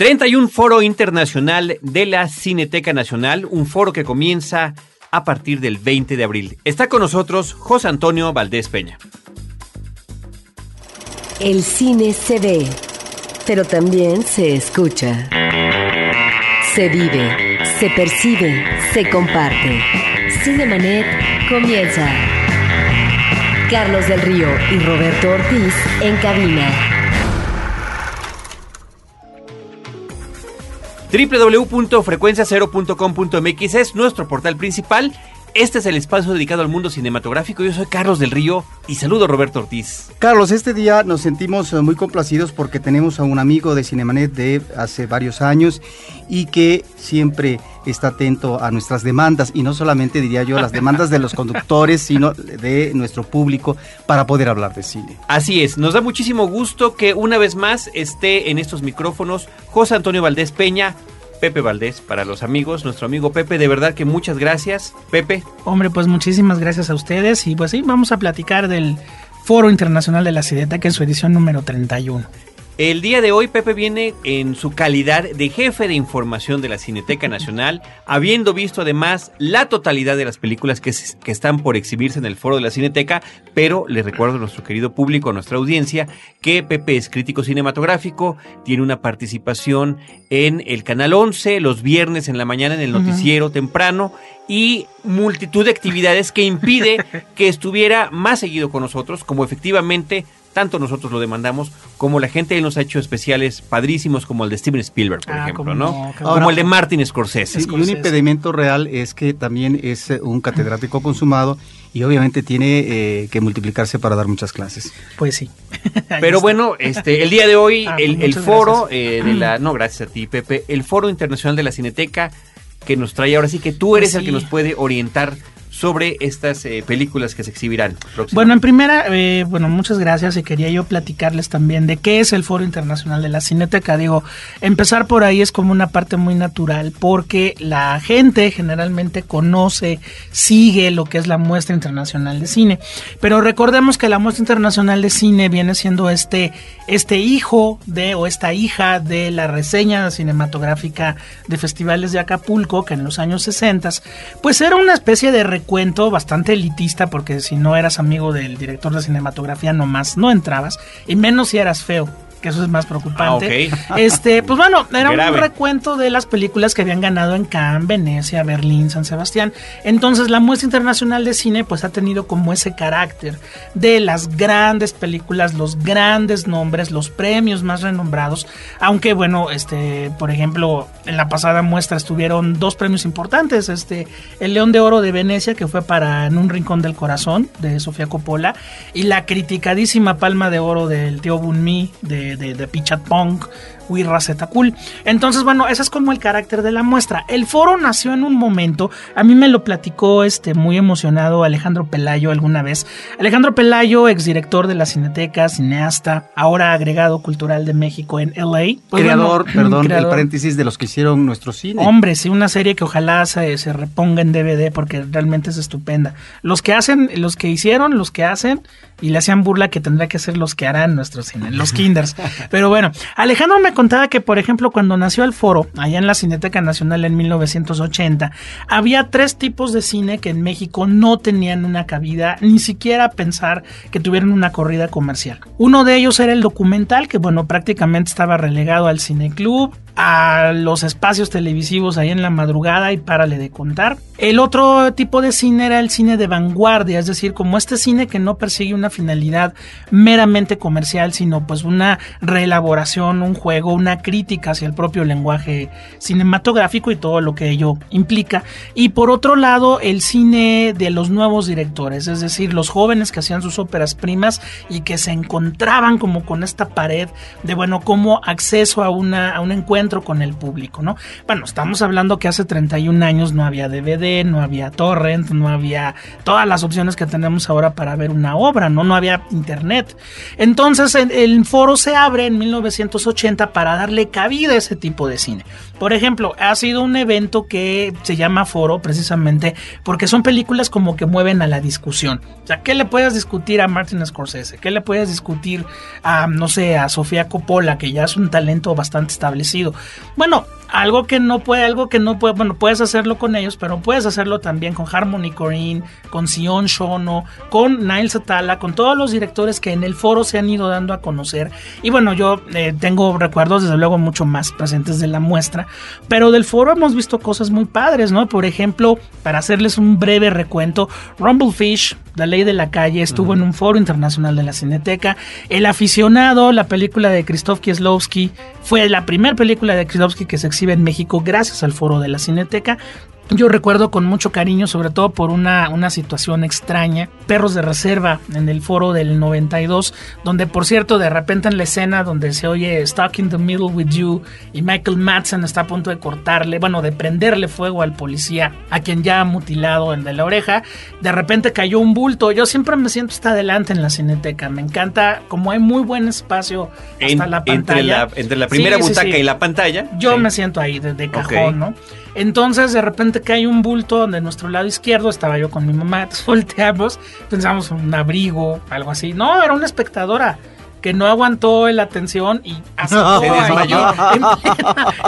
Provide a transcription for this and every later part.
31 Foro Internacional de la Cineteca Nacional, un foro que comienza a partir del 20 de abril. Está con nosotros José Antonio Valdés Peña. El cine se ve, pero también se escucha. Se vive, se percibe, se comparte. Cinemanet comienza. Carlos del Río y Roberto Ortiz en cabina. www.frecuenciacero.com.mx es nuestro portal principal. Este es el espacio dedicado al mundo cinematográfico. Yo soy Carlos del Río y saludo a Roberto Ortiz. Carlos, este día nos sentimos eh, muy complacidos porque tenemos a un amigo de Cinemanet de hace varios años y que siempre está atento a nuestras demandas y no solamente diría yo las demandas de los conductores, sino de nuestro público para poder hablar de cine. Así es, nos da muchísimo gusto que una vez más esté en estos micrófonos José Antonio Valdés Peña, Pepe Valdés, para los amigos, nuestro amigo Pepe, de verdad que muchas gracias, Pepe. Hombre, pues muchísimas gracias a ustedes y pues sí, vamos a platicar del Foro Internacional de la Cineteca en su edición número 31. El día de hoy Pepe viene en su calidad de jefe de información de la Cineteca Nacional, habiendo visto además la totalidad de las películas que, que, están por exhibirse en el foro de la Cineteca, pero le recuerdo a nuestro querido público, a nuestra audiencia, que Pepe es crítico cinematográfico, tiene una participación en el Canal 11 los viernes en la mañana en el noticiero uh -huh. temprano y multitud de actividades que impide que estuviera más seguido con nosotros, como efectivamente tanto nosotros lo demandamos como la gente nos ha hecho especiales padrísimos como el de Steven Spielberg, por ah, ejemplo, ¿no? no como Ahora, el de Martin Scorsese. Sí, y un impedimento real es que también es un catedrático consumado y obviamente tiene eh, que multiplicarse para dar muchas clases. Pues sí. Pero bueno, este, el día de hoy, ah, el, el, foro eh, de la, no, gracias a ti, Pepe, el foro internacional de la Cineteca que nos trae ahora sí que tú eres pues sí. el que nos puede orientar sobre estas eh, películas que se exhibirán. Bueno, en primera, eh, bueno, muchas gracias y quería yo platicarles también de qué es el Foro Internacional de la Cineteca. Digo, empezar por ahí es como una parte muy natural porque la gente generalmente conoce, sigue lo que es la muestra internacional de cine. Pero recordemos que la muestra internacional de cine viene siendo este, este hijo de o esta hija de la reseña cinematográfica de festivales de Acapulco, que en los años 60, pues era una especie de cuento bastante elitista porque si no eras amigo del director de cinematografía nomás no entrabas y menos si eras feo que eso es más preocupante. Ah, okay. Este, pues bueno, era Grave. un recuento de las películas que habían ganado en Cannes, Venecia, Berlín, San Sebastián. Entonces, la muestra internacional de cine pues ha tenido como ese carácter de las grandes películas, los grandes nombres, los premios más renombrados, aunque bueno, este, por ejemplo, en la pasada muestra estuvieron dos premios importantes, este, el León de Oro de Venecia que fue para En un rincón del corazón de Sofía Coppola y la criticadísima Palma de Oro del tío Bunmi de de, de Pichat Pong, Wirra Cool. Entonces, bueno, ese es como el carácter de la muestra. El foro nació en un momento, a mí me lo platicó este muy emocionado Alejandro Pelayo alguna vez. Alejandro Pelayo, exdirector de la Cineteca, cineasta, ahora agregado cultural de México en LA. Pues creador, bueno, perdón, creador. el paréntesis de los que hicieron nuestro cine. Hombre, sí, una serie que ojalá se, se reponga en DVD porque realmente es estupenda. Los que hacen, los que hicieron, los que hacen y le hacían burla que tendría que ser los que harán nuestro cine, los kinders. Pero bueno, Alejandro me contaba que, por ejemplo, cuando nació el foro, allá en la Cineteca Nacional en 1980, había tres tipos de cine que en México no tenían una cabida, ni siquiera pensar que tuvieran una corrida comercial. Uno de ellos era el documental, que bueno, prácticamente estaba relegado al cineclub, a los espacios televisivos ahí en la madrugada y párale de contar. El otro tipo de cine era el cine de vanguardia, es decir, como este cine que no persigue una finalidad meramente comercial, sino pues una reelaboración, un juego, una crítica hacia el propio lenguaje cinematográfico y todo lo que ello implica. Y por otro lado, el cine de los nuevos directores, es decir, los jóvenes que hacían sus óperas primas y que se encontraban como con esta pared de, bueno, como acceso a, una, a un encuentro con el público, ¿no? Bueno, estamos hablando que hace 31 años no había DVD, no había torrent, no había todas las opciones que tenemos ahora para ver una obra, ¿no? No había internet. Entonces, el, el foro se abre en 1980 para darle cabida a ese tipo de cine. Por ejemplo, ha sido un evento que se llama foro precisamente porque son películas como que mueven a la discusión. O sea, ¿qué le puedes discutir a Martin Scorsese? ¿Qué le puedes discutir a, no sé, a Sofía Coppola, que ya es un talento bastante establecido? Bueno, algo que no puede, algo que no puede, bueno, puedes hacerlo con ellos, pero puedes hacerlo también con Harmony Korine, con Sion Shono, con Niles Satala, con todos los directores que en el foro se han ido dando a conocer. Y bueno, yo eh, tengo recuerdos desde luego mucho más presentes de la muestra, pero del foro hemos visto cosas muy padres, ¿no? Por ejemplo, para hacerles un breve recuento, Rumblefish, la ley de la calle, estuvo en un foro internacional de la Cineteca. El aficionado, la película de Krzysztof Kieslowski, fue la primera película de Kieslowski que se exhibe en México gracias al foro de la Cineteca. Yo recuerdo con mucho cariño, sobre todo por una, una situación extraña, Perros de Reserva en el foro del 92, donde por cierto de repente en la escena donde se oye Stuck in the Middle with You y Michael Madsen está a punto de cortarle, bueno, de prenderle fuego al policía, a quien ya ha mutilado el de la oreja, de repente cayó un bulto. Yo siempre me siento hasta adelante en la cineteca, me encanta, como hay muy buen espacio hasta la pantalla. Entre la, primera butaca y la pantalla. Yo me siento ahí de, cajón, ¿no? Entonces de repente cae un bulto de nuestro lado izquierdo, estaba yo con mi mamá, volteamos, pensamos un abrigo, algo así. No, era una espectadora que no aguantó la atención y se desmayó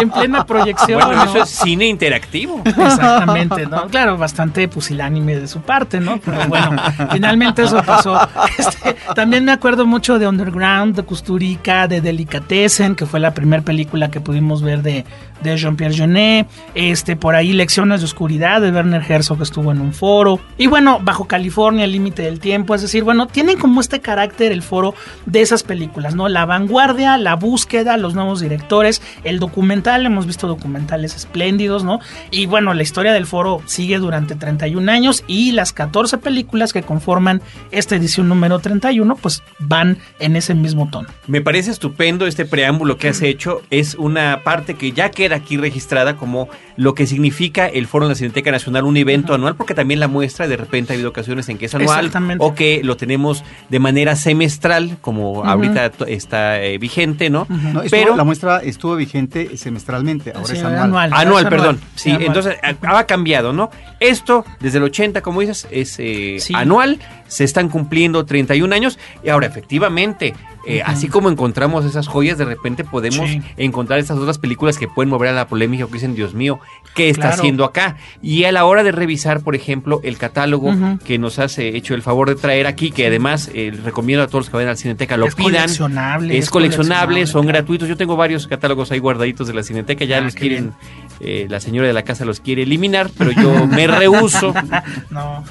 en plena, proyección. Bueno, eso es cine interactivo. Exactamente, ¿no? Claro, bastante pusilánime de su parte, ¿no? Pero bueno, finalmente eso pasó. Este, también me acuerdo mucho de Underground, de Custurica, de Delicatessen, que fue la primera película que pudimos ver de, de Jean-Pierre Jeunet, este, por ahí Lecciones de Oscuridad de Werner Herzog que estuvo en un foro, y bueno, Bajo California, El Límite del Tiempo, es decir, bueno, tienen como este carácter el foro de esas películas, ¿no? La vanguardia, la búsqueda, los nuevos directores, el documental, hemos visto documentales espléndidos, ¿no? Y bueno, la historia del foro sigue durante 31 años y las 14 películas que conforman esta edición número 31, pues van en ese mismo tono. Me parece estupendo este preámbulo que has hecho, es una parte que ya queda aquí registrada como lo que significa el Foro de la Cineteca Nacional, un evento anual, porque también la muestra de repente ha habido ocasiones en que es anual o que lo tenemos de manera semestral, como ahorita está eh, vigente, ¿no? Pero la muestra estuvo vigente semestralmente, ahora es anual. Anual, perdón. Sí, entonces ha cambiado, ¿no? Esto, desde el 80, como dices, es eh, anual, se están cumpliendo 31 años y ahora efectivamente eh, así como encontramos esas joyas, de repente podemos encontrar esas otras películas que pueden mover a la polémica o que dicen, Dios mío, ¿qué está haciendo acá? Y a la hora de revisar, por ejemplo, el catálogo que nos hace hecho el favor de traer aquí, que además eh, recomiendo a todos los que vayan al Cineteca lo pidan. Coleccionable, es, coleccionable, son gratuitos. Yo tengo varios catálogos ahí guardaditos de la Cineteca, ya ah, los quieren, eh, la señora de la casa los quiere eliminar, pero yo me rehuso. no.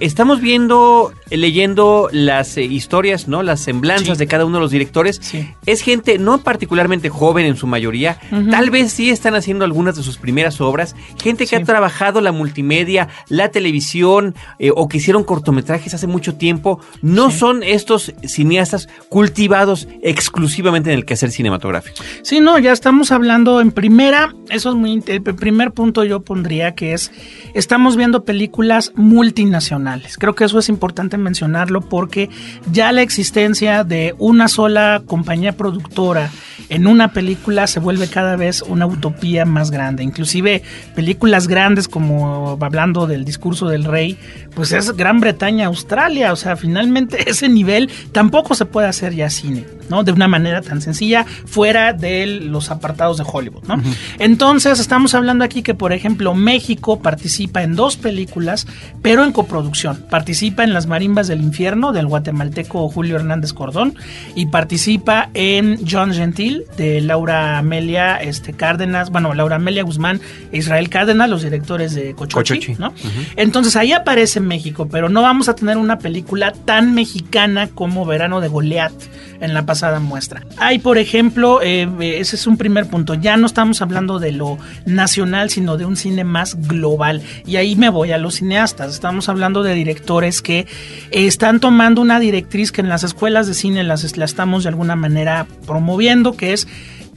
Estamos viendo, leyendo las historias, ¿no? Las semblanzas de cada uno de los directores. Es gente no particularmente joven en su mayoría, tal vez sí están haciendo algunas de sus primeras obras, gente que ha trabajado la multimedia, la televisión eh, o que hicieron cortometrajes hace mucho tiempo, no son estos cineastas cultivados exclusivamente en el quehacer cinematográfico. Sí, no, ya estamos hablando en primera, eso es muy, el primer punto yo pondría que es, estamos viendo películas multinacionales. Creo que eso es importante mencionarlo porque ya la existencia de un una sola compañía productora en una película se vuelve cada vez una utopía más grande. Inclusive películas grandes como hablando del discurso del rey, pues es Gran Bretaña, Australia. O sea, finalmente ese nivel tampoco se puede hacer ya cine, ¿no? De una manera tan sencilla fuera de los apartados de Hollywood, ¿no? Entonces estamos hablando aquí que, por ejemplo, México participa en dos películas, pero en coproducción. Participa en Las Marimbas del Infierno del guatemalteco Julio Hernández Cordón y participa en John Gentil de Laura Amelia este, Cárdenas, bueno, Laura Amelia Guzmán e Israel Cárdenas, los directores de Cochochi, ¿no? Entonces ahí aparece México, pero no vamos a tener una película tan mexicana como Verano de Goliat en la pasada muestra. Hay, por ejemplo, eh, ese es un primer punto, ya no estamos hablando de lo nacional, sino de un cine más global. Y ahí me voy a los cineastas, estamos hablando de directores que están tomando una directriz que en las escuelas de cine las la estamos de alguna manera promoviendo, que es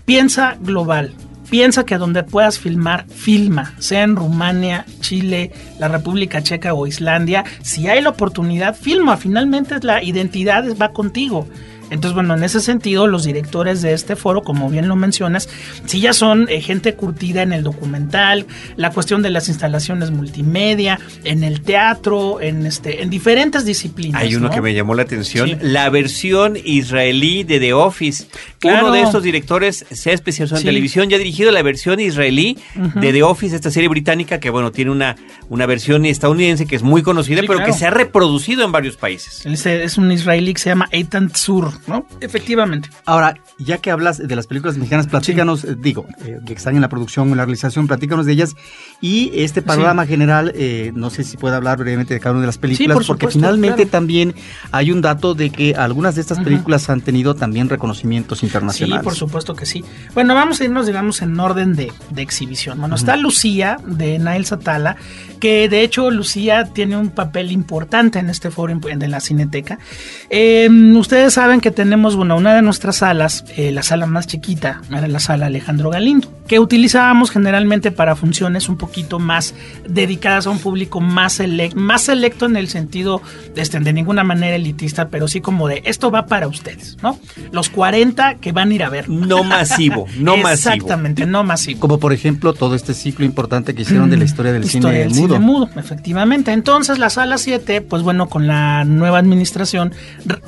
piensa global. Piensa que donde puedas filmar, filma, sea en Rumania, Chile, la República Checa o Islandia, si hay la oportunidad, filma. Finalmente la identidad va contigo. Entonces, bueno, en ese sentido, los directores de este foro, como bien lo mencionas, sí ya son eh, gente curtida en el documental, la cuestión de las instalaciones multimedia, en el teatro, en este, en diferentes disciplinas. Hay uno ¿no? que me llamó la atención, Sí. la versión israelí de The Office. Claro. Uno de estos directores se ha especializado en Sí. televisión y ha dirigido la versión israelí de The Office, esta serie británica que, bueno, tiene una, una versión estadounidense que es muy conocida, Sí, pero claro. que se ha reproducido en varios países. Se- es un israelí que se llama Eitan Tzur, ¿no? Efectivamente. Ahora, ya que hablas de las películas mexicanas, platícanos, eh, digo, eh, que están en la producción o en la realización, platícanos de ellas. Y este panorama general, eh, no sé si puede hablar brevemente de cada una de las películas, por porque supuesto, finalmente claro. también hay un dato de que algunas de estas películas han tenido también reconocimientos internacionales. Sí, por supuesto que sí. Bueno, vamos a irnos, digamos, en orden de, de exhibición. Bueno, está Lucía de Nail Satala, que de hecho Lucía tiene un papel importante en este foro de la Cineteca. Eh, ustedes saben que tenemos, bueno, una de nuestras salas, eh, la sala más chiquita, era la sala Alejandro Galindo, que utilizábamos generalmente para funciones un poquito más dedicadas a un público más selecto, más selecto en el sentido de, este, de ninguna manera elitista, pero sí como de esto va para ustedes, ¿no? Los 40 que van a ir a ver. No masivo, no masivo. Exactamente, no masivo. Como por ejemplo todo este ciclo importante que hicieron de la historia del Historia cine del mudo. cine mudo, efectivamente. Entonces, la sala 7, pues bueno, con la nueva administración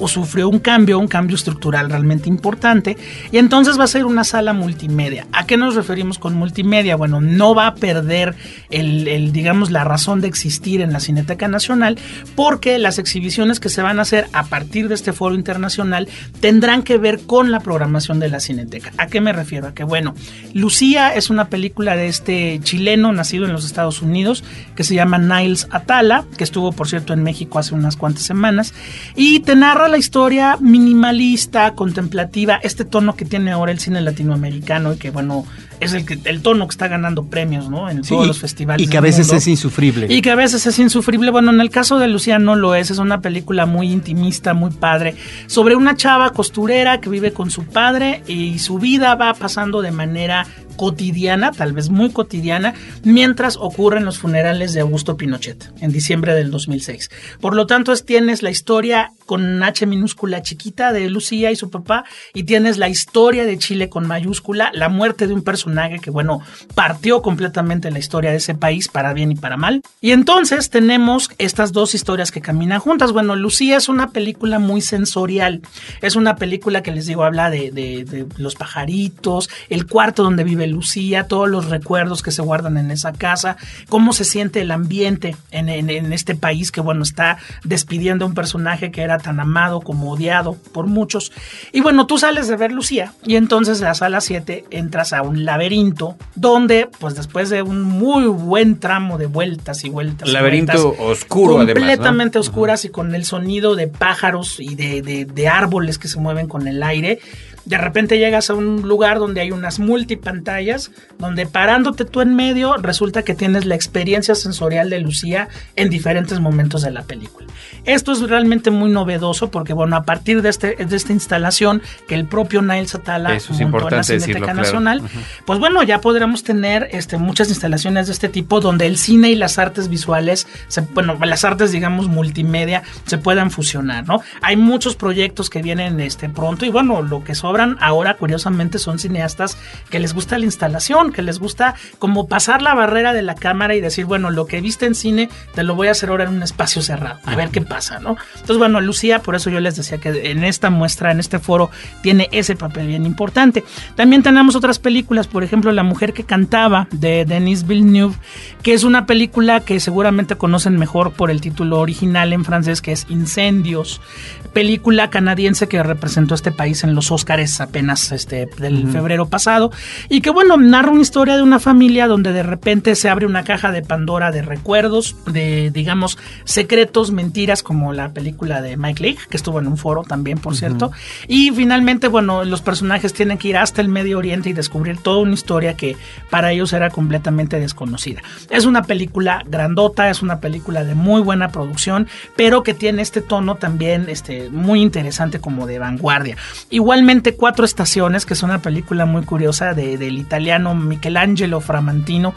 sufrió un cambio, un cambio estructural realmente importante. Y entonces va a ser una sala multimedia. ¿A qué nos referimos con multimedia? Bueno, no va a perder el, el, digamos, la razón de existir en la Cineteca Nacional, porque las exhibiciones que se van a hacer a partir de este foro internacional tendrán que ver con la programación de la Cineteca. ¿A qué me refiero? A que, bueno, Lucía es una película de este chileno nacido en los Estados Unidos que se llama Niles Atala, que estuvo, por cierto, en México hace unas cuantas semanas, y te narra la historia minimalista, contemplativa, este tono que tiene ahora el cine latinoamericano y que, bueno, es el, que, el tono que está ganando premios, ¿no? En Sí, todos los festivales. Y que a veces mundo. es insufrible. Y que a veces es insufrible. Bueno, en el caso de Lucía no lo es. Es una película muy intimista, muy padre, sobre una chava costurera que vive con su padre y su vida va pasando de manera cotidiana, tal vez muy cotidiana, mientras ocurren los funerales de Augusto Pinochet en diciembre del 2006. Por lo tanto, es, tienes la historia con H minúscula chiquita de Lucía y su papá y tienes la historia de Chile con mayúscula, la muerte de un personaje que, bueno, partió completamente la historia de ese país para bien y para mal. Y entonces tenemos estas dos historias que caminan juntas. Bueno, Lucía es una película muy sensorial. Es una película que les digo, habla de, de- de los pajaritos, el cuarto donde vive Lucía, todos los recuerdos que se guardan en esa casa, cómo se siente el ambiente en, en- en este país que, bueno, está despidiendo a un personaje que era tan amado como odiado por muchos. Y bueno, tú sales de ver Lucía y entonces a la sala 7 entras a un laberinto donde, pues después de un muy buen tramo de vueltas y vueltas. y Laberinto vueltas, oscuro, además, ¿no? Completamente oscuras y con el sonido de pájaros y de, de- de árboles que se mueven con el aire. De repente llegas a un lugar donde hay unas multipantallas, donde parándote tú en medio resulta que tienes la experiencia sensorial de Lucía en diferentes momentos de la película. Esto es realmente muy novedoso porque, bueno, a partir de, este, de esta instalación que el propio Niles Atala Eso es montó en la Cineteca claro. Nacional, pues bueno, ya podremos tener este, muchas instalaciones de este tipo donde el cine y las artes visuales, se- bueno, las artes, digamos, multimedia, se puedan fusionar, ¿no? Hay muchos proyectos que vienen este, pronto y bueno, lo que sobran ahora, curiosamente, son cineastas que les gusta la instalación, que les gusta como pasar la barrera de la cámara y decir, bueno, lo que viste en cine, te lo voy a hacer ahora en un espacio cerrado, a ver qué pasa, ¿no? Entonces, bueno, Lucía, por eso yo les decía que en esta muestra, en este foro, tiene ese papel bien importante. También tenemos otras películas, por ejemplo, La mujer que cantaba de Denis Villeneuve, que es una película que seguramente conocen mejor por el título original en francés, que es Incendios, película canadiense que representó a este país en los Óscares apenas este, del febrero pasado, y que bueno, narra una historia de una familia donde de repente se abre una caja de Pandora de recuerdos, de digamos secretos, mentiras, como la película de Mike Leigh, que estuvo en un foro también, por cierto, y finalmente, bueno, los personajes tienen que ir hasta el Medio Oriente y descubrir toda una historia que para ellos era completamente desconocida. Es una película grandota, es una película de muy buena producción, pero que tiene este tono también este, muy interesante como de vanguardia. Igualmente, Cuatro Estaciones, que es una película muy curiosa de- italiano Michelangelo Framantino.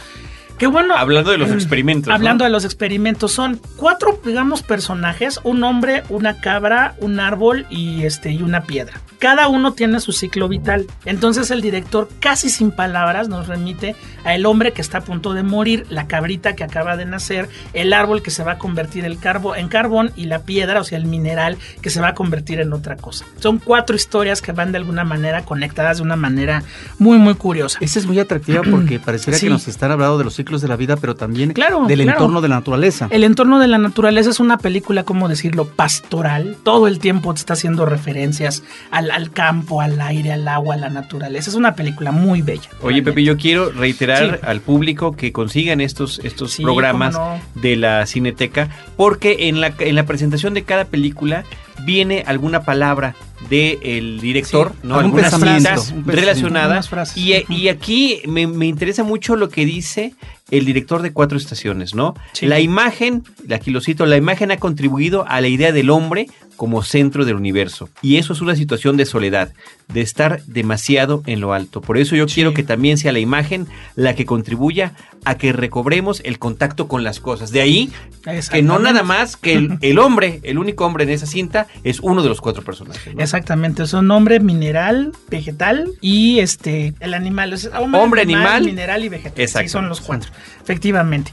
Qué bueno. Hablando de los experimentos. ¿no? Hablando de los experimentos, son cuatro, digamos, personajes: un hombre, una cabra, un árbol y este y una piedra. Cada uno tiene su ciclo vital. Entonces el director, casi sin palabras, nos remite a el hombre que está a punto de morir, la cabrita que acaba de nacer, el árbol que se va a convertir en, carbo, en carbón y la piedra, o sea, el mineral que se va a convertir en otra cosa. Son cuatro historias que van de alguna manera conectadas de una manera muy, muy curiosa. Esa es muy atractiva porque pareciera Sí. que nos están hablando de los ciclos de la vida, pero también Claro, del claro. entorno de la naturaleza. El entorno de la naturaleza es una película, ¿cómo decirlo?, pastoral. Todo el tiempo te está haciendo referencias al, al campo, al aire, al agua, a la naturaleza. Es una película muy bella. Oye, Pepe, yo quiero reiterar Sí. al público que consigan estos, estos Sí, programas no. de la Cineteca, porque en la, en la presentación de cada película viene alguna palabra del director, Sí, ¿no? Algunas frases. Y, Ujú. y aquí me, me interesa mucho lo que dice el director de Cuatro Estaciones, ¿no? Sí. La imagen, aquí lo cito, la imagen ha contribuido a la idea del hombre como centro del universo. Y eso es una situación de soledad, de estar demasiado en lo alto. Por eso yo Sí. quiero que también sea la imagen la que contribuya a que recobremos el contacto con las cosas. De ahí que no nada más que el, el hombre, el único hombre en esa cinta, es uno de los cuatro personajes. ¿no? Exactamente, es un hombre mineral, vegetal y este el animal. es Hombre, animal. mineral y vegetal. Sí, Exacto. son los cuatro. Efectivamente.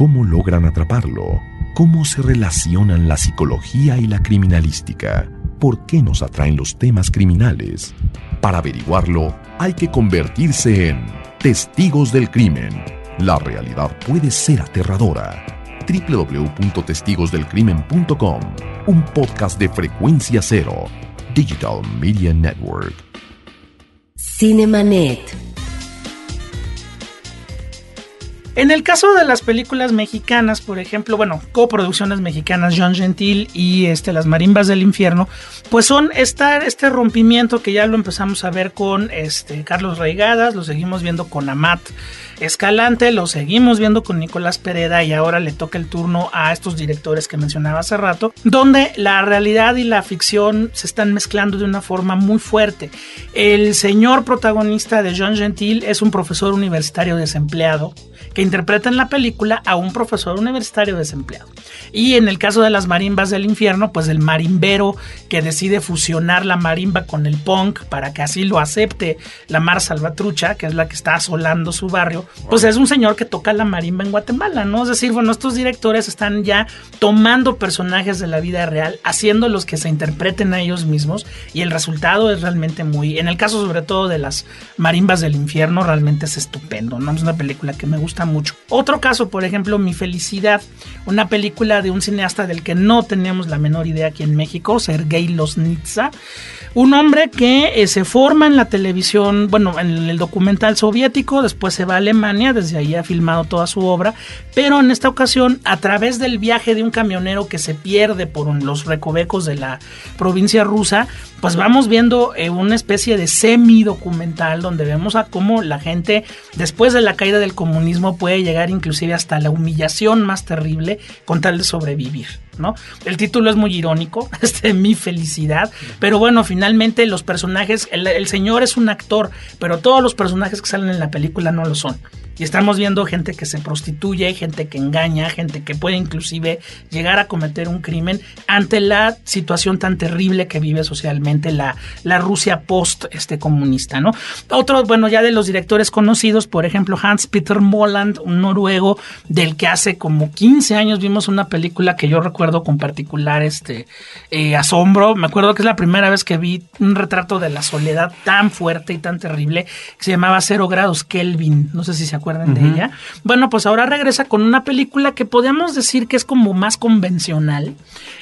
¿Cómo logran atraparlo? ¿Cómo se relacionan la psicología y la criminalística? ¿Por qué nos atraen los temas criminales? Para averiguarlo, hay que convertirse en testigos del crimen. La realidad puede ser aterradora. www.testigosdelcrimen.com Un podcast de frecuencia cero. Digital Media Network. Cinemanet. En el caso de las películas mexicanas, por ejemplo, bueno, coproducciones mexicanas, John Gentil y este, Las Marimbas del Infierno, pues son esta, este rompimiento que ya lo empezamos a ver con este, Carlos Reigadas, lo seguimos viendo con Amat Escalante, lo seguimos viendo con Nicolás Pereda y ahora le toca el turno a estos directores que mencionaba hace rato, donde la realidad y la ficción se están mezclando de una forma muy fuerte. El señor protagonista de John Gentil es un profesor universitario desempleado que interpreta en la película a un profesor universitario desempleado. Y en el caso de las marimbas del infierno, pues el marimbero que decide fusionar la marimba con el punk para que así lo acepte la Mar Salvatrucha, que es la que está asolando su barrio, pues es un señor que toca la marimba en Guatemala, ¿no? Es decir, bueno, estos directores están ya tomando personajes de la vida real, haciéndolos que se interpreten a ellos mismos y el resultado es realmente muy, en el caso sobre todo de las marimbas del infierno, realmente es estupendo, ¿no? Es una película que me gusta mucho. Otro caso, por ejemplo, Mi Felicidad, una película de un cineasta del que no tenemos la menor idea aquí en México, Sergei Losnitsa, un hombre que eh, se forma en la televisión, bueno, en el documental soviético, después se va a Alemania, desde ahí ha filmado toda su obra, pero en esta ocasión, a través del viaje de un camionero que se pierde por los recovecos de la provincia rusa, pues vamos viendo eh, una especie de semi-documental donde vemos a cómo la gente, después de la caída del comunismo, puede llegar inclusive hasta la humillación más terrible con tal de sobrevivir. El título es muy irónico, este, mi felicidad, pero bueno, finalmente los personajes, el señor es un actor, pero todos los personajes que salen en la película no lo son. Y estamos viendo gente que se prostituye, gente que engaña, gente que puede inclusive llegar a cometer un crimen ante la situación tan terrible que vive socialmente la, la Rusia post este comunista, ¿no? Otro, bueno, ya de los directores conocidos, por ejemplo, Hans Peter Moland, un noruego del que hace como 15 años vimos una película que yo recuerdo con particular este eh, asombro. Me acuerdo que es la primera vez que vi un retrato de la soledad tan fuerte y tan terrible que se llamaba Cero grados Kelvin. No sé si se acuerdan acuerdan de ella. Bueno, pues ahora regresa con una película que podemos decir que es como más convencional.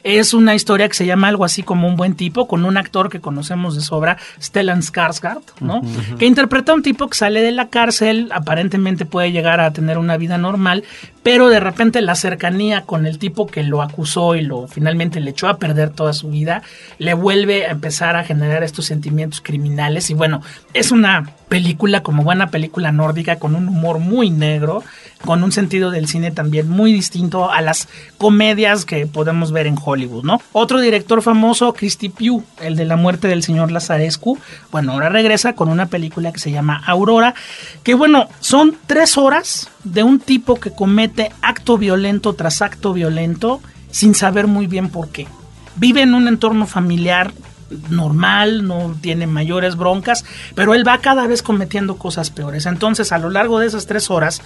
Es una historia que se llama algo así como Un buen tipo, con un actor que conocemos de sobra, Stellan Skarsgård, ¿no? Que interpreta a un tipo que sale de la cárcel, aparentemente puede llegar a tener una vida normal, pero de repente la cercanía con el tipo que lo acusó y lo finalmente le echó a perder toda su vida, le vuelve a empezar a generar estos sentimientos criminales y bueno, es una película como buena película nórdica con un humor muy negro, con un sentido del cine también muy distinto a las comedias que podemos ver en Hollywood, ¿no? Otro director famoso, Christy Pugh, el de la muerte del señor Lazarescu, bueno, ahora regresa con una película que se llama Aurora, que bueno, son tres horas de un tipo que comete acto violento tras acto violento sin saber muy bien por qué. Vive en un entorno familiar normal, no tiene mayores broncas, pero él va cada vez cometiendo cosas peores. Entonces, a lo largo de esas tres horas,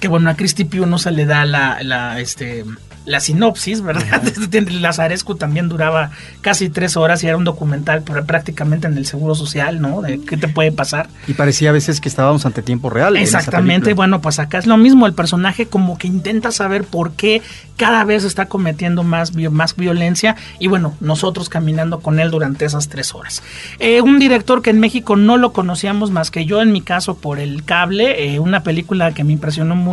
que bueno, a Christy Pugh no se le da la, la, este, la sinopsis, ¿verdad? Lazarescu también duraba casi tres horas y era un documental prácticamente en el Seguro Social, ¿no? De qué te puede pasar. Y parecía a veces que estábamos ante tiempo real. Exactamente, bueno, pues acá es lo mismo, el personaje como que intenta saber por qué cada vez está cometiendo más, más violencia y bueno, nosotros caminando con él durante esas tres horas. Eh, un director que en México no lo conocíamos más que yo en mi caso por el cable, eh, una película que me impresionó mucho,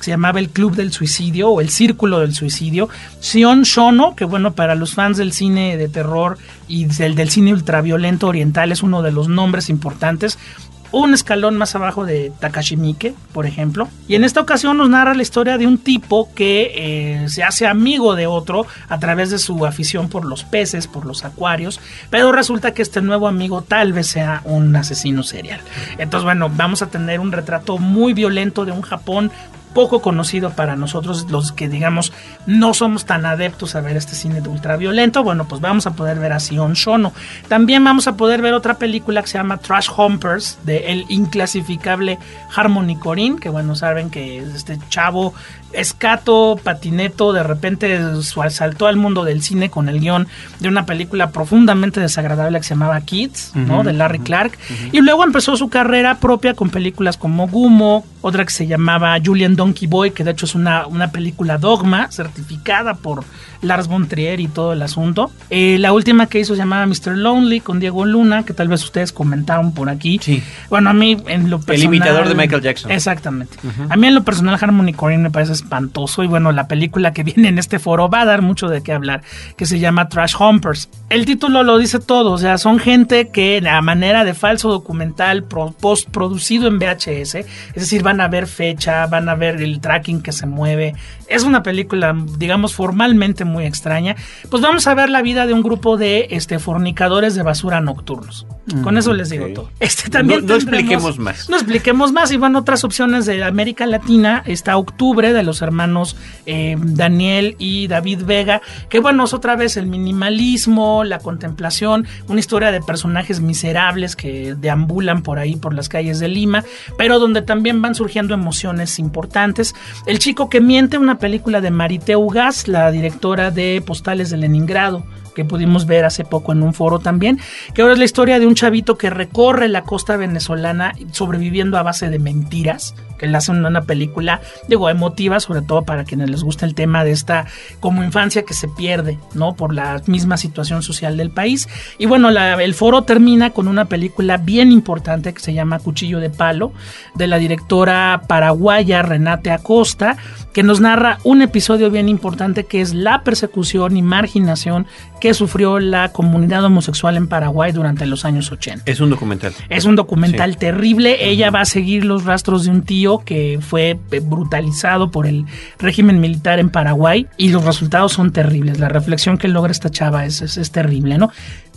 se llamaba El Club del Suicidio o El Círculo del suicidio. Sion Shono, que bueno, para los fans del cine de terror y del, del cine ultraviolento oriental es uno de los nombres importantes un escalón más abajo de Takashi Miike, por ejemplo. Y en esta ocasión nos narra la historia de un tipo que eh, se hace amigo de otro a través de su afición por los peces, por los acuarios, pero resulta que este nuevo amigo tal vez sea un asesino serial. Entonces, bueno, vamos a tener un retrato muy violento de un Japón poco conocido para nosotros, los que digamos no somos tan adeptos a ver este cine de ultraviolento, bueno, pues vamos a poder ver a Sion Shono. También vamos a poder ver otra película que se llama Trash Humpers, de el inclasificable Harmony Corinne, que bueno, saben que este chavo escato, patineto, de repente saltó al mundo del cine con el guion de una película profundamente desagradable que se llamaba Kids, ¿no? De Larry Clark. Y luego empezó su carrera propia con películas como Gumo, otra que se llamaba Julian Donkey Boy, que de hecho es una, una película dogma, certificada por Lars von Trier y todo el asunto. Eh, la última que hizo se llamaba Mr. Lonely con Diego Luna, que tal vez ustedes comentaron por aquí. Sí. Bueno, a mí en lo personal... El imitador de Michael Jackson. Exactamente. A mí en lo personal Harmony Korine me parece espantoso y bueno, la película que viene en este foro va a dar mucho de qué hablar, que se llama Trash Humpers. El título lo dice todo, o sea, son gente que a manera de falso documental post producido en VHS, es decir, van a ver fecha, van a ver el tracking que se mueve. Es una película, digamos, formalmente muy extraña. Pues vamos a ver la vida de un grupo de este fornicadores de basura nocturnos. Con eso les digo todo. Este también no, expliquemos más. No expliquemos más. Y van otras opciones de América Latina. Está Octubre de los hermanos eh, Daniel y David Vega. Que bueno, es otra vez el minimalismo, la contemplación, una historia de personajes miserables que deambulan por ahí, por las calles de Lima, pero donde también van surgiendo emociones importantes. El chico que miente, una película de Marité Ugas, la directora de Postales de Leningrado que pudimos ver hace poco en un foro también, que ahora es la historia de un chavito que recorre la costa venezolana sobreviviendo a base de mentiras, que le hacen una película, digo, emotiva, sobre todo para quienes les gusta el tema de esta como infancia que se pierde, ¿no? Por la misma situación social del país. Y bueno, el foro termina con una película bien importante que se llama Cuchillo de Palo, de la directora paraguaya Renate Acosta, que nos narra un episodio bien importante que es la persecución y marginación que sufrió la comunidad homosexual en Paraguay durante los años 80. Es un documental. Es un documental terrible. Ella va a seguir los rastros de un tío que fue eh, brutalizado por el régimen militar en Paraguay y los resultados son terribles. La reflexión que logra esta chava es, es, es terrible, ¿no?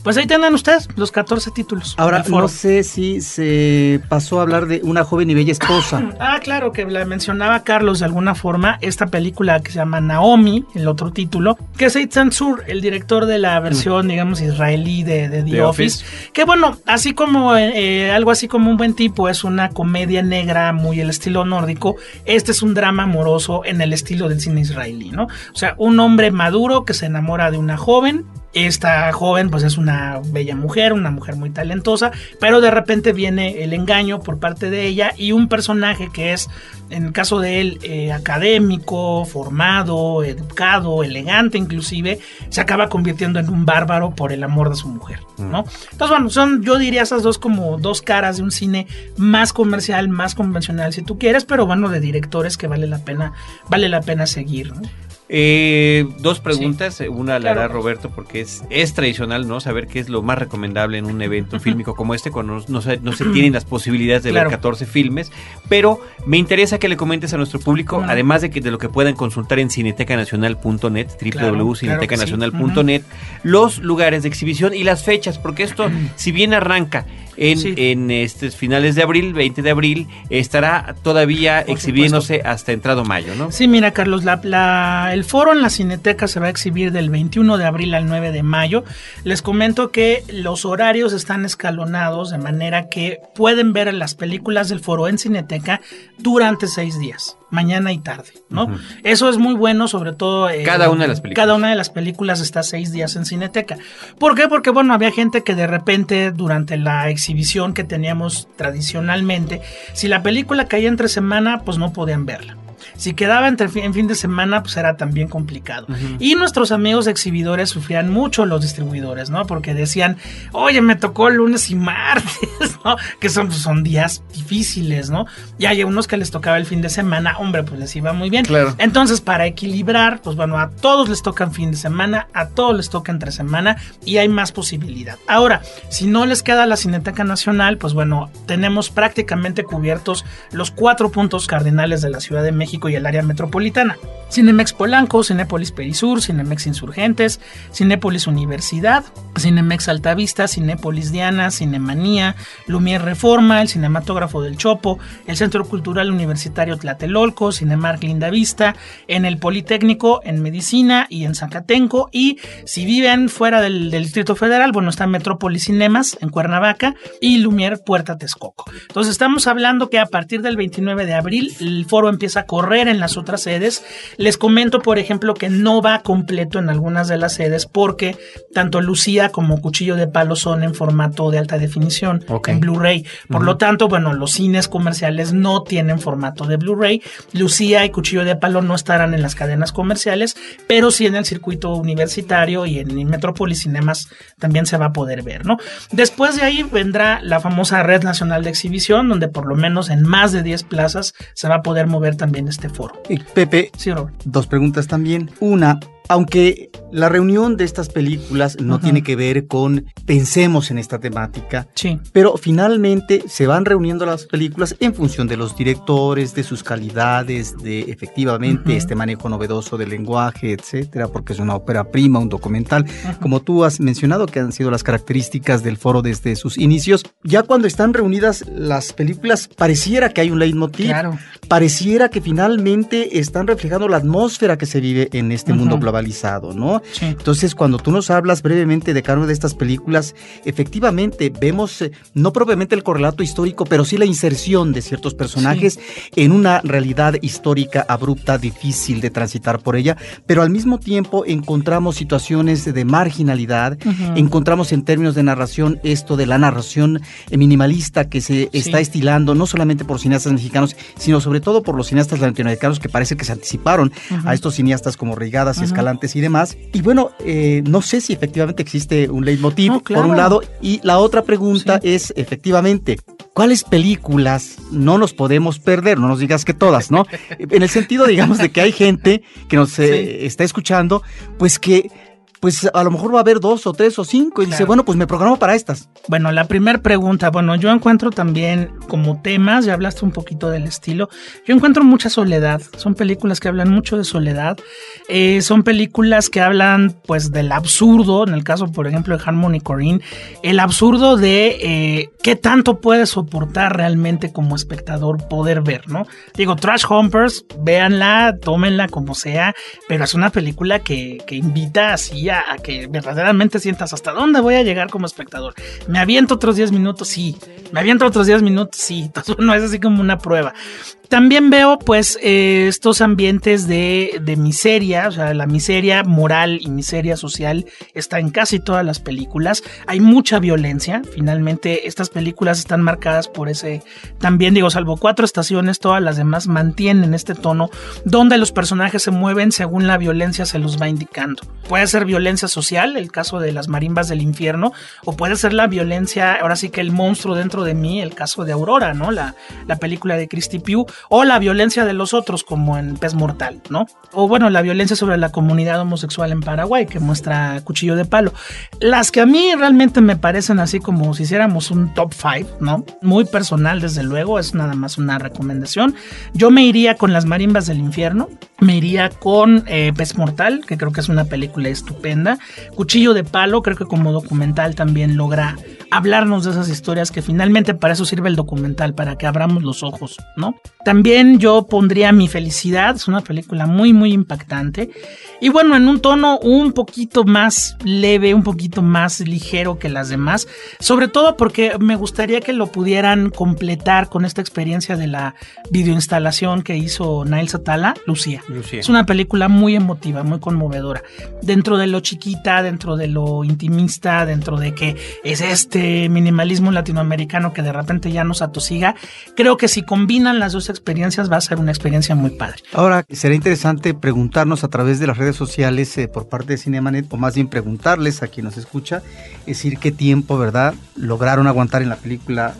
Pues ahí tienen ustedes los 14 títulos. Ahora, no sé si se pasó a hablar de una joven y bella esposa. ah, claro, que la mencionaba Carlos de alguna forma. Esta película que se llama Naomi, el otro título, que es Eitan Sur, el director de la versión, mm. digamos, israelí de, The, Office, Que bueno, así como eh, algo así como un buen tipo, es una comedia negra muy el estilo nórdico. Este es un drama amoroso en el estilo del cine israelí, ¿no? O sea, un hombre maduro que se enamora de una joven Esta joven pues es una bella mujer, una mujer muy talentosa, pero de repente viene el engaño por parte de ella y un personaje que es, en el caso de él, eh, académico, formado, educado, elegante inclusive, se acaba convirtiendo en un bárbaro por el amor de su mujer, ¿no? Entonces, bueno, son, yo diría esas dos como dos caras de un cine más comercial, más convencional, si tú quieres, pero bueno, de directores que vale la pena, vale la pena seguir, ¿no? Eh, dos preguntas, eh, una la Claro. hará Roberto porque es, es tradicional, ¿no? Saber qué es lo más recomendable en un evento fílmico como este, cuando no, no se, no se tienen las posibilidades de Claro. ver 14 filmes, pero me interesa que le comentes a nuestro público, además de que de lo que puedan consultar en cinetecanacional.net, Claro, www.cinetecanacional.net, los lugares de exhibición y las fechas, porque esto, si bien arranca en, Sí. en estos finales de abril, 20 de abril, estará todavía Por exhibiéndose hasta entrado mayo, ¿no? Sí, mira, Carlos, la, la- el foro en la Cineteca se va a exhibir del 21 de abril al 9 de mayo. Les comento que los horarios están escalonados de manera que pueden ver las películas del foro en Cineteca durante seis días, mañana y tarde, ¿no? Eso es muy bueno, sobre todo... eh, Cada una de las películas. Cada una de las películas está seis días en Cineteca. ¿Por qué? Porque, bueno, había gente que de repente durante la exhibición que teníamos tradicionalmente, si la película caía entre semana, pues no podían verla. Si quedaba entre en fin de semana, pues era también complicado. Y nuestros amigos exhibidores sufrían mucho los distribuidores, ¿no? Porque decían, oye, me tocó lunes y martes, ¿no? Que son, pues, son días difíciles, ¿no? Y hay unos que les tocaba el fin de semana, hombre, pues les iba muy bien. Claro. Entonces, para equilibrar, pues bueno, a todos les tocan fin de semana, a todos les toca entre semana y hay más posibilidad. Ahora, si no les queda la Cineteca Nacional, pues bueno, tenemos prácticamente cubiertos los cuatro puntos cardinales de la Ciudad de México y el área metropolitana. Cinemex Polanco, Cinépolis Perisur, Cinemex Insurgentes, Cinépolis Universidad, Cinemex Altavista, Cinépolis Diana, Cinemanía, Lumière Reforma, el Cinematógrafo del Chopo, el Centro Cultural Universitario Tlatelolco, Cinemark Linda Vista, en el Politécnico, en Medicina y en Zacatenco. Y si viven fuera del, del Distrito Federal, bueno, está Metrópolis Cinemas en Cuernavaca y Lumière Puerta Texcoco. Entonces estamos hablando que a partir del 29 de abril el foro empieza a correr en las otras sedes. Les comento, por ejemplo, que no va completo en algunas de las sedes porque tanto Lucía como Cuchillo de Palo son en formato de alta definición, en Blu-ray. Por lo tanto, bueno, los cines comerciales no tienen formato de Blu-ray. Lucía y Cuchillo de Palo no estarán en las cadenas comerciales, pero sí en el circuito universitario y en Metrópolis Cinemas también se va a poder ver, ¿no? Después de ahí vendrá la famosa Red Nacional de Exhibición, donde por lo menos en más de 10 plazas se va a poder mover también este foro. Y Pepe, Sí, Robert. dos preguntas también. Una, aunque la reunión de estas películas no tiene que ver con pensemos en esta temática, Sí. pero finalmente se van reuniendo las películas en función de los directores, de sus calidades, de efectivamente este manejo novedoso del lenguaje, etcétera, porque es una ópera prima, un documental, como tú has mencionado que han sido las características del foro desde sus inicios. Ya cuando están reunidas las películas pareciera que hay un leitmotiv, Claro. pareciera que finalmente están reflejando la atmósfera que se vive en este mundo globalizado, ¿no? Sí. Entonces, cuando tú nos hablas brevemente de cada una de estas películas, efectivamente vemos eh, no propiamente el correlato histórico, pero sí la inserción de ciertos personajes en una realidad histórica abrupta, difícil de transitar por ella, pero al mismo tiempo encontramos situaciones de marginalidad, encontramos en términos de narración esto de la narración minimalista que se está Sí. estilando no solamente por cineastas mexicanos, sino sobre todo por los cineastas latinoamericanos que parece que se anticiparon a estos cineastas como Reigadas, Ujú. Y demás. Y bueno, eh, no sé si efectivamente existe un leitmotiv, No, claro. por un lado, y la otra pregunta Sí. es efectivamente, ¿cuáles películas no nos podemos perder? No nos digas que todas, ¿no? en el sentido, digamos, de que hay gente que nos eh, está escuchando, pues que... Pues a lo mejor va a haber dos o tres o cinco. Y dice, bueno, pues me programo para estas. Bueno, la primera pregunta, bueno, yo encuentro también como temas, ya hablaste un poquito del estilo, yo encuentro mucha soledad, son películas que hablan mucho de soledad, eh, son películas que hablan pues del absurdo, en el caso por ejemplo de Harmony Corinne, el absurdo de eh, qué tanto puedes soportar realmente como espectador poder ver, ¿no? Digo, Trash Humpers, véanla, tómenla como sea, pero es una película que, que invita así a, que verdaderamente sientas hasta dónde voy a llegar como espectador. Me aviento otros 10 minutos, sí. Me aviento otros 10 minutos, sí. No es así como una prueba. También veo pues eh, estos ambientes de, de miseria, o sea, la miseria moral y miseria social está en casi todas las películas. Hay mucha violencia, finalmente estas películas están marcadas por ese, también digo, salvo cuatro estaciones, todas las demás mantienen este tono donde los personajes se mueven según la violencia se los va indicando. Puede ser violencia social, el caso de las marimbas del infierno, o puede ser la violencia, ahora sí que el monstruo dentro de mí, el caso de Aurora, ¿no? La, la película de Christy Pugh, o la violencia de los otros, como en Pez Mortal, ¿no? O bueno, la violencia sobre la comunidad homosexual en Paraguay, que muestra Cuchillo de Palo. Las que a mí realmente me parecen así como si hiciéramos un top 5, ¿no? Muy personal, desde luego, es nada más una recomendación. Yo me iría con Las Marimbas del Infierno, me iría con eh, Pez Mortal, que creo que es una película estupenda. Cuchillo de Palo, creo que como documental también logra hablarnos de esas historias que finalmente para eso sirve el documental, para que abramos los ojos, ¿no? También yo pondría Mi Felicidad, es una película muy, muy impactante. Y bueno, en un tono un poquito más leve, un poquito más ligero que las demás, sobre todo porque me gustaría que lo pudieran completar con esta experiencia de la videoinstalación que hizo Nail Satala, Lucía. Lucía. Es una película muy emotiva, muy conmovedora. Dentro de lo chiquita, dentro de lo intimista, dentro de que es este minimalismo latinoamericano que de repente ya nos atosiga, creo que si combinan las dos experiencias va a ser una experiencia muy padre. Ahora, será interesante preguntarnos a través de las redes sociales eh, por parte de Cinemanet, o más bien preguntarles a quien nos escucha, es decir, qué tiempo, ¿verdad?, lograron aguantar en la película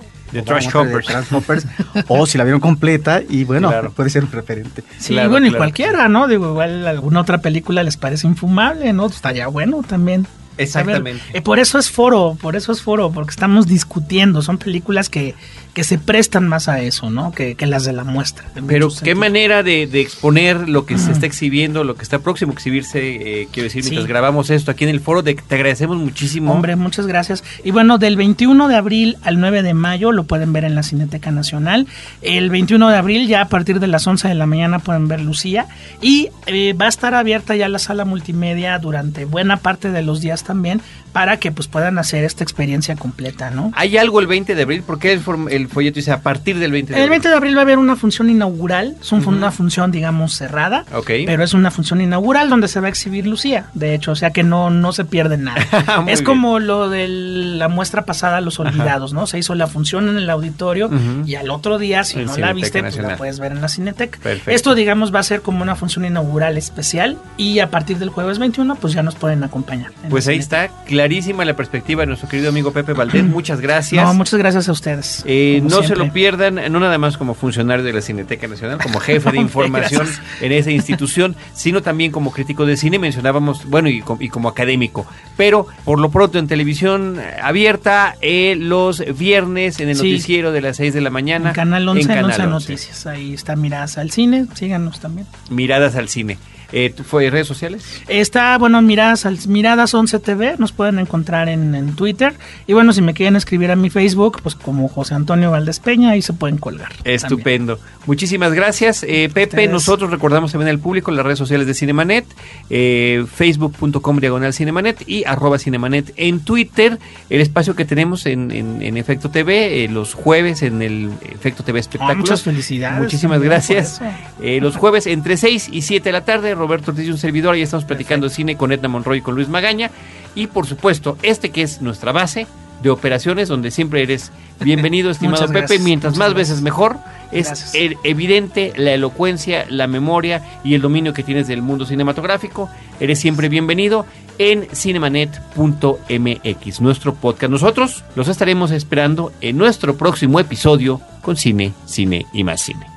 Trash Hoppers. de Trash Hoppers, o si la vieron completa, y bueno, Claro. puede ser un referente. Sí, Claro, bueno, y cualquiera, ¿no? Digo, igual alguna otra película les parece infumable, ¿no? Estaría bueno también. Exactamente. Eh, por eso es foro, por eso es foro, porque estamos discutiendo. Son películas que, que se prestan más a eso, ¿no? Que, que las de la muestra. Pero qué manera de, de exponer lo que se está exhibiendo, lo que está próximo a exhibirse, eh, quiero decir, Sí. mientras grabamos esto aquí en el foro, de, te agradecemos muchísimo. Hombre, muchas gracias. Y bueno, del 21 de abril al 9 de mayo lo pueden ver en la Cineteca Nacional. El 21 de abril, ya a partir de las 11 de la mañana, pueden ver Lucía. Y eh, va a estar abierta ya la sala multimedia durante buena parte de los días también, para que pues puedan hacer esta experiencia completa, ¿no? ¿Hay algo el 20 de abril? ¿Por qué el, form- el folleto dice a partir del 20 de El abril? 20 de abril va a haber una función inaugural, es un- una función, digamos, cerrada, Ok. pero es una función inaugural donde se va a exhibir Lucía, de hecho, o sea que no, no se pierde nada. Es bien. como lo de la muestra pasada, Los Olvidados, ¿no? Se hizo la función en el auditorio y al otro día, si no la viste, pues la puedes ver en la Cineteca. Perfecto. Esto, digamos, va a ser como una función inaugural especial y a partir del jueves 21, pues ya nos pueden acompañar. Pues ahí Cineteca. está, clarísima la perspectiva de nuestro querido amigo Pepe Valdés. Muchas gracias. No, muchas gracias a ustedes. Eh, no se lo pierdan, no nada más como funcionario de la Cineteca Nacional, como jefe de información en esa institución, sino también como crítico de cine, mencionábamos, bueno, y, y como académico. Pero por lo pronto en televisión eh, abierta eh, los viernes en el Sí. noticiero de las 6 de la mañana. En Canal 11, en Canal 11 11. Noticias. Ahí está Miradas al Cine. Síganos también. Miradas al cine. Eh, ¿tú ¿Fue redes sociales? Está, bueno, Miradas, Miradas 11 TV. Nos pueden encontrar en, en Twitter. Y bueno, si me quieren escribir a mi Facebook, pues como José Antonio Valdés Peña, ahí se pueden colgar. también. Estupendo. Muchísimas gracias, eh, Pepe. Ustedes. Nosotros recordamos también al público las redes sociales de Cinemanet, eh, facebook.com diagonal Cinemanet y arroba Cinemanet en Twitter, el espacio que tenemos en, en- en Efecto TV, eh, los jueves en el Efecto TV Espectáculos. muchas felicidades Muchísimas gracias. Eh, los jueves entre 6 y 7 de la tarde, Roberto Ortiz y un servidor, ya estamos platicando cine con Edna Monroy y con Luis Magaña. Y por supuesto, este que es nuestra base de operaciones, donde siempre eres bienvenido, estimado Pepe. Mientras muchas más veces mejor. Es evidente la elocuencia, la memoria y el dominio que tienes del mundo cinematográfico. Eres siempre bienvenido en cinemanet.mx, nuestro podcast. Nosotros los estaremos esperando en nuestro próximo episodio con Cine, Cine y más Cine.